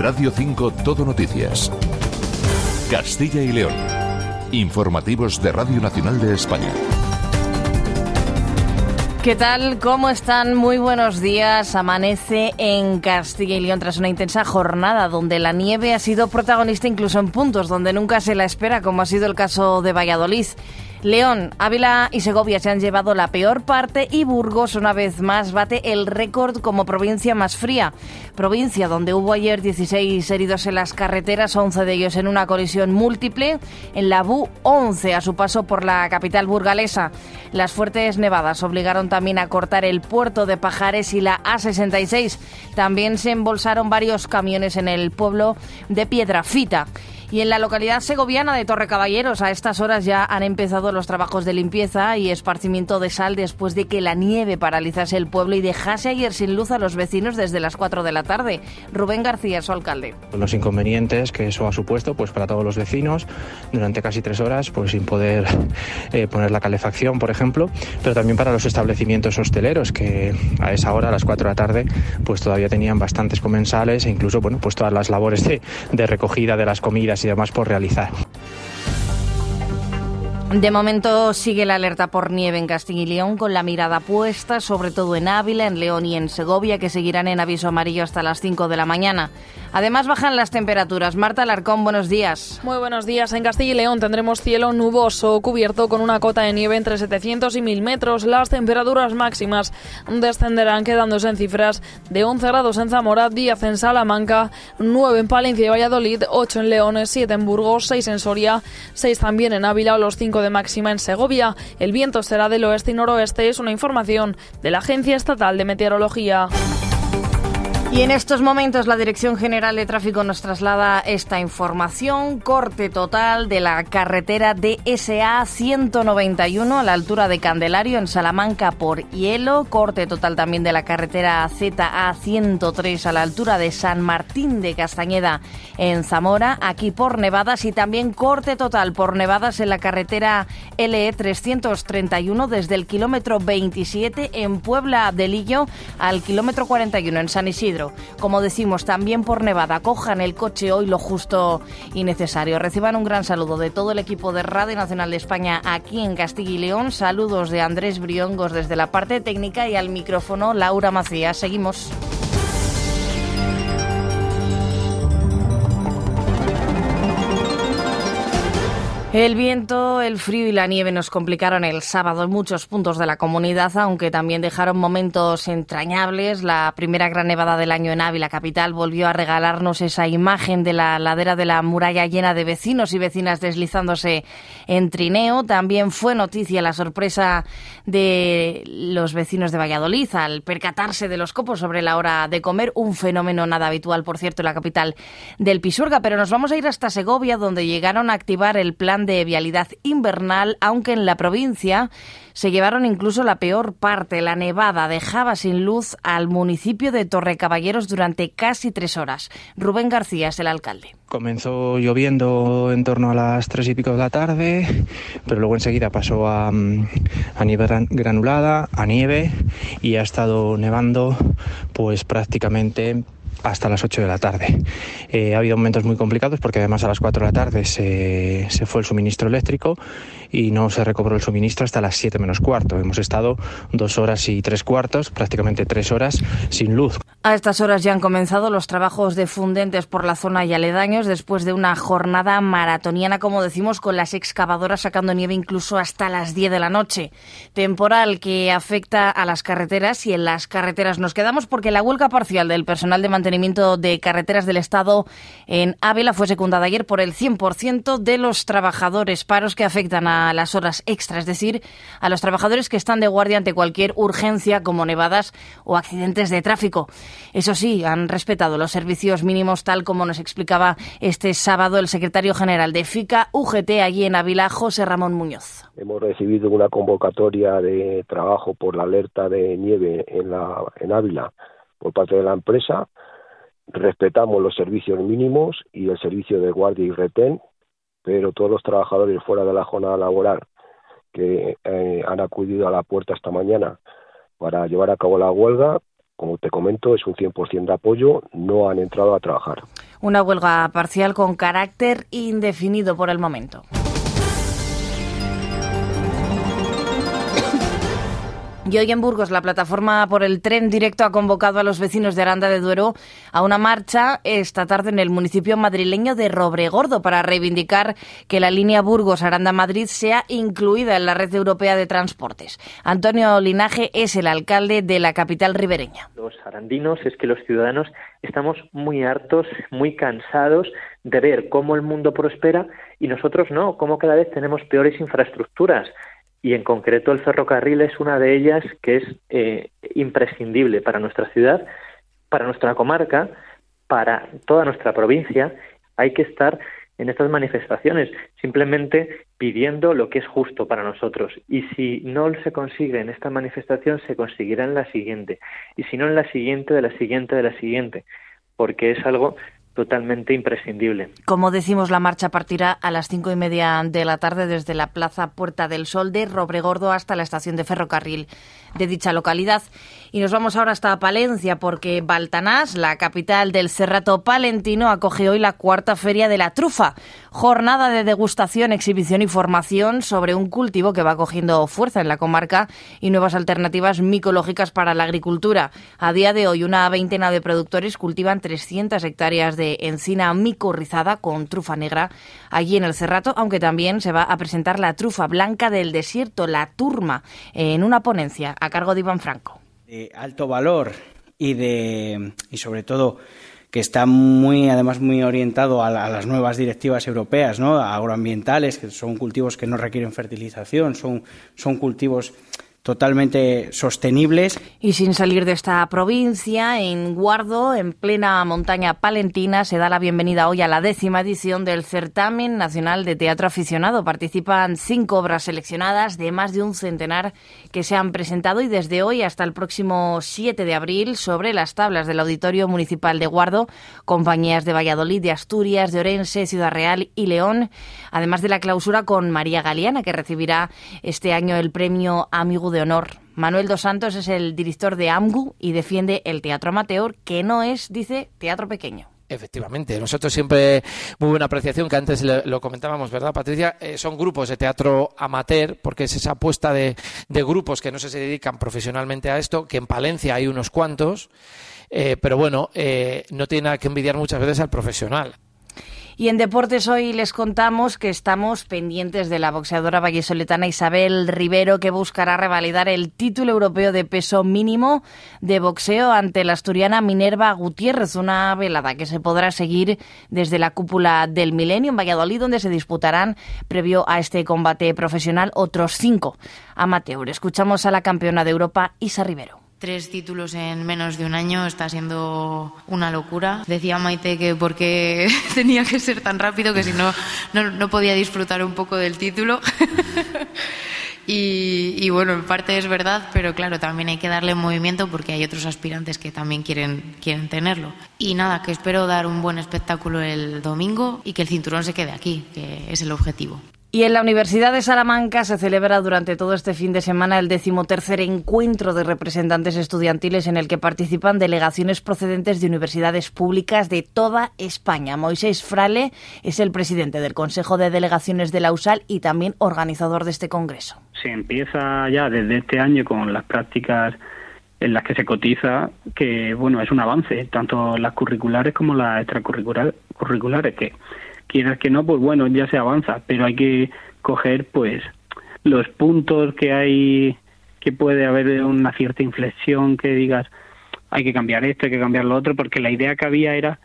Radio 5 Todo Noticias. Castilla y León. Informativos de Radio Nacional de España. ¿Qué tal? ¿Cómo están? Muy buenos días. Amanece en Castilla y León tras una intensa jornada donde la nieve ha sido protagonista incluso en puntos donde nunca se la espera, como ha sido el caso de Valladolid. León, Ávila y Segovia se han llevado la peor parte y Burgos una vez más bate el récord como provincia más fría. Provincia donde hubo ayer 16 heridos en las carreteras, 11 de ellos en una colisión múltiple, en la BU 11 a su paso por la capital burgalesa. Las fuertes nevadas obligaron también a cortar el puerto de Pajares y la A66. También se embolsaron varios camiones en el pueblo de Piedrafita. Y en la localidad segoviana de Torre Caballeros, a estas horas ya han empezado los trabajos de limpieza y esparcimiento de sal después de que la nieve paralizase el pueblo y dejase ayer sin luz a los vecinos desde las 4 de la tarde. Rubén García, su alcalde. Los inconvenientes que eso ha supuesto pues para todos los vecinos durante casi tres horas pues sin poder eh, poner la calefacción, por ejemplo, pero también para los establecimientos hosteleros que a esa hora, a las 4 de la tarde, pues todavía tenían bastantes comensales e incluso bueno, pues todas las labores de recogida de las comidas y por realizar. De momento sigue la alerta por nieve en Castilla y León con la mirada puesta sobre todo en Ávila, en León y en Segovia que seguirán en aviso amarillo hasta las 5 de la mañana. Además bajan las temperaturas. Marta Alarcón, buenos días. Muy buenos días. En Castilla y León tendremos cielo nuboso cubierto con una cota de nieve entre 700 y 1000 metros. Las temperaturas máximas descenderán quedándose en cifras de 11 grados en Zamora, 10 en Salamanca, 9 en Palencia y Valladolid, 8 en León, 7 en Burgos, 6 en Soria, 6 también en Ávila o los 5 de máxima en Segovia. El viento será del oeste y noroeste. Es una información de la Agencia Estatal de Meteorología. Y en estos momentos la Dirección General de Tráfico nos traslada esta información. Corte total de la carretera DSA 191 a la altura de Candelario en Salamanca por hielo. Corte total también de la carretera ZA 103 a la altura de San Martín de Castañeda en Zamora, aquí por nevadas. Y también corte total por nevadas en la carretera LE 331 desde el kilómetro 27 en Puebla de Lillo al kilómetro 41 en San Isidro. Como decimos, también por Nevada, cojan el coche hoy lo justo y necesario. Reciban un gran saludo de todo el equipo de Radio Nacional de España aquí en Castilla y León. Saludos de Andrés Briongos desde la parte técnica y al micrófono Laura Macías. Seguimos. El viento, el frío y la nieve nos complicaron el sábado en muchos puntos de la comunidad, aunque también dejaron momentos entrañables. La primera gran nevada del año en Ávila capital volvió a regalarnos esa imagen de la ladera de la muralla llena de vecinos y vecinas deslizándose en trineo. También fue noticia la sorpresa de los vecinos de Valladolid al percatarse de los copos sobre la hora de comer, un fenómeno nada habitual, por cierto, en la capital del Pisurga. Pero nos vamos a ir hasta Segovia, donde llegaron a activar el plan de vialidad invernal, aunque en la provincia se llevaron incluso la peor parte. La nevada dejaba sin luz al municipio de Torrecaballeros durante casi tres horas. Rubén García es el alcalde. Comenzó lloviendo en torno a las tres y pico de la tarde, pero luego enseguida pasó a, a nieve granulada, a nieve y ha estado nevando pues prácticamente hasta las 8 de la tarde. Eh, ha habido momentos muy complicados porque además a las 4 de la tarde se, se, fue el suministro eléctrico y no se recobró el suministro hasta las 7 menos cuarto. Hemos estado dos horas y tres cuartos, prácticamente tres horas sin luz. A estas horas ya han comenzado los trabajos de fundentes por la zona y aledaños después de una jornada maratoniana, como decimos, con las excavadoras sacando nieve incluso hasta las 10 de la noche. Temporal que afecta a las carreteras y en las carreteras nos quedamos porque la huelga parcial del personal de mantenimiento de carreteras del Estado en Ávila fue secundada ayer por el 100% de los trabajadores, paros que afectan a las horas extra, es decir, a los trabajadores que están de guardia ante cualquier urgencia como nevadas o accidentes de tráfico. Eso sí, han respetado los servicios mínimos tal como nos explicaba este sábado el secretario general de FICA UGT allí en Ávila, José Ramón Muñoz. Hemos recibido una convocatoria de trabajo por la alerta de nieve en, la, en Ávila por parte de la empresa. Respetamos los servicios mínimos y el servicio de guardia y retén, pero todos los trabajadores fuera de la jornada laboral que eh, han acudido a la puerta esta mañana para llevar a cabo la huelga como te comento, es un 100% de apoyo, no han entrado a trabajar. Una huelga parcial con carácter indefinido por el momento. Y hoy en Burgos, la plataforma por el tren directo ha convocado a los vecinos de Aranda de Duero a una marcha esta tarde en el municipio madrileño de Robregordo para reivindicar que la línea Burgos-Aranda-Madrid sea incluida en la red europea de transportes. Antonio Linaje es el alcalde de la capital ribereña. Los arandinos es que los ciudadanos estamos muy hartos, muy cansados de ver cómo el mundo prospera y nosotros no, cómo cada vez tenemos peores infraestructuras y en concreto el ferrocarril es una de ellas que es eh, imprescindible para nuestra ciudad, para nuestra comarca, para toda nuestra provincia. Hay que estar en estas manifestaciones, simplemente pidiendo lo que es justo para nosotros. Y si no se consigue en esta manifestación, se conseguirá en la siguiente. Y si no en la siguiente, de la siguiente, de la siguiente. Porque es algo totalmente imprescindible. Como decimos, la marcha partirá a las cinco y media de la tarde desde la Plaza Puerta del Sol de Robregordo hasta la estación de ferrocarril de dicha localidad. Y nos vamos ahora hasta Palencia porque Baltanás, la capital del Cerrato palentino, acoge hoy la cuarta feria de la trufa, jornada de degustación, exhibición y formación sobre un cultivo que va cogiendo fuerza en la comarca y nuevas alternativas micológicas para la agricultura. A día de hoy, una veintena de productores cultivan 300 hectáreas de encina micorrizada con trufa negra allí en el Cerrato, aunque también se va a presentar la trufa blanca del desierto, la turma, en una ponencia a cargo de Iván Franco. De alto valor y de y sobre todo que está muy además muy orientado a, las nuevas directivas europeas, ¿no? agroambientales, que son cultivos que no requieren fertilización, son son cultivos totalmente sostenibles. Y sin salir de esta provincia, en Guardo, en plena montaña palentina, se da la bienvenida hoy a la décima edición del Certamen Nacional de Teatro Aficionado. Participan cinco obras seleccionadas de más de un centenar que se han presentado y desde hoy hasta el próximo 7 de abril sobre las tablas del Auditorio Municipal de Guardo, compañías de Valladolid, de Asturias, de Orense, Ciudad Real y León, además de la clausura con María Galeana, que recibirá este año el premio Amigo de honor. Manuel Dos Santos es el director de AMGU y defiende el teatro amateur, que no es, dice, teatro pequeño. Efectivamente, nosotros siempre, muy buena apreciación, que antes lo, comentábamos, ¿verdad, Patricia? Eh, son grupos de teatro amateur, porque es esa apuesta de, grupos que no se dedican profesionalmente a esto, que en Palencia hay unos cuantos, eh, pero bueno, eh, no tiene nada que envidiar muchas veces al profesional. Y en deportes hoy les contamos que estamos pendientes de la boxeadora vallesoletana Isabel Rivero, que buscará revalidar el título europeo de peso mínimo de boxeo ante la asturiana Minerva Gutiérrez, una velada que se podrá seguir desde la cúpula del Milenio en Valladolid, donde se disputarán, previo a este combate profesional, otros cinco amateur. Escuchamos a la campeona de Europa, Isa Rivero tres títulos en menos de un año está siendo una locura. Decía Maite que porque tenía que ser tan rápido que si no, no, podía disfrutar un poco del título. y, y, bueno, en parte es verdad, pero claro, también hay que darle movimiento porque hay otros aspirantes que también quieren, quieren tenerlo. Y nada, que espero dar un buen espectáculo el domingo y que el cinturón se quede aquí, que es el objetivo. Y en la Universidad de Salamanca se celebra durante todo este fin de semana el decimotercer encuentro de representantes estudiantiles en el que participan delegaciones procedentes de universidades públicas de toda España. Moisés Frale es el presidente del Consejo de Delegaciones de la USAL y también organizador de este congreso. Se empieza ya desde este año con las prácticas en las que se cotiza, que bueno, es un avance, tanto las curriculares como las extracurriculares, que quieras que no, pues bueno, ya se avanza, pero hay que coger pues los puntos que hay, que puede haber una cierta inflexión, que digas, hay que cambiar esto, hay que cambiar lo otro, porque la idea que había era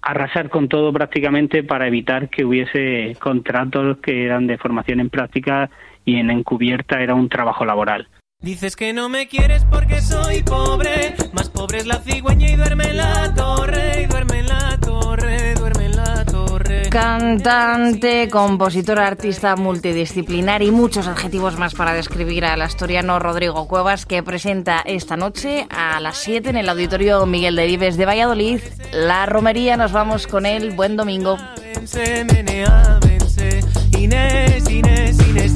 arrasar con todo prácticamente para evitar que hubiese contratos que eran de formación en práctica y en encubierta era un trabajo laboral. Dices que no me quieres porque soy pobre, más pobre es la cigüeña y duerme la Cantante, compositor, artista multidisciplinar y muchos adjetivos más para describir al asturiano Rodrigo Cuevas que presenta esta noche a las 7 en el Auditorio Miguel de Vives de Valladolid. La romería, nos vamos con él. Buen domingo. Inés, Inés, Inés,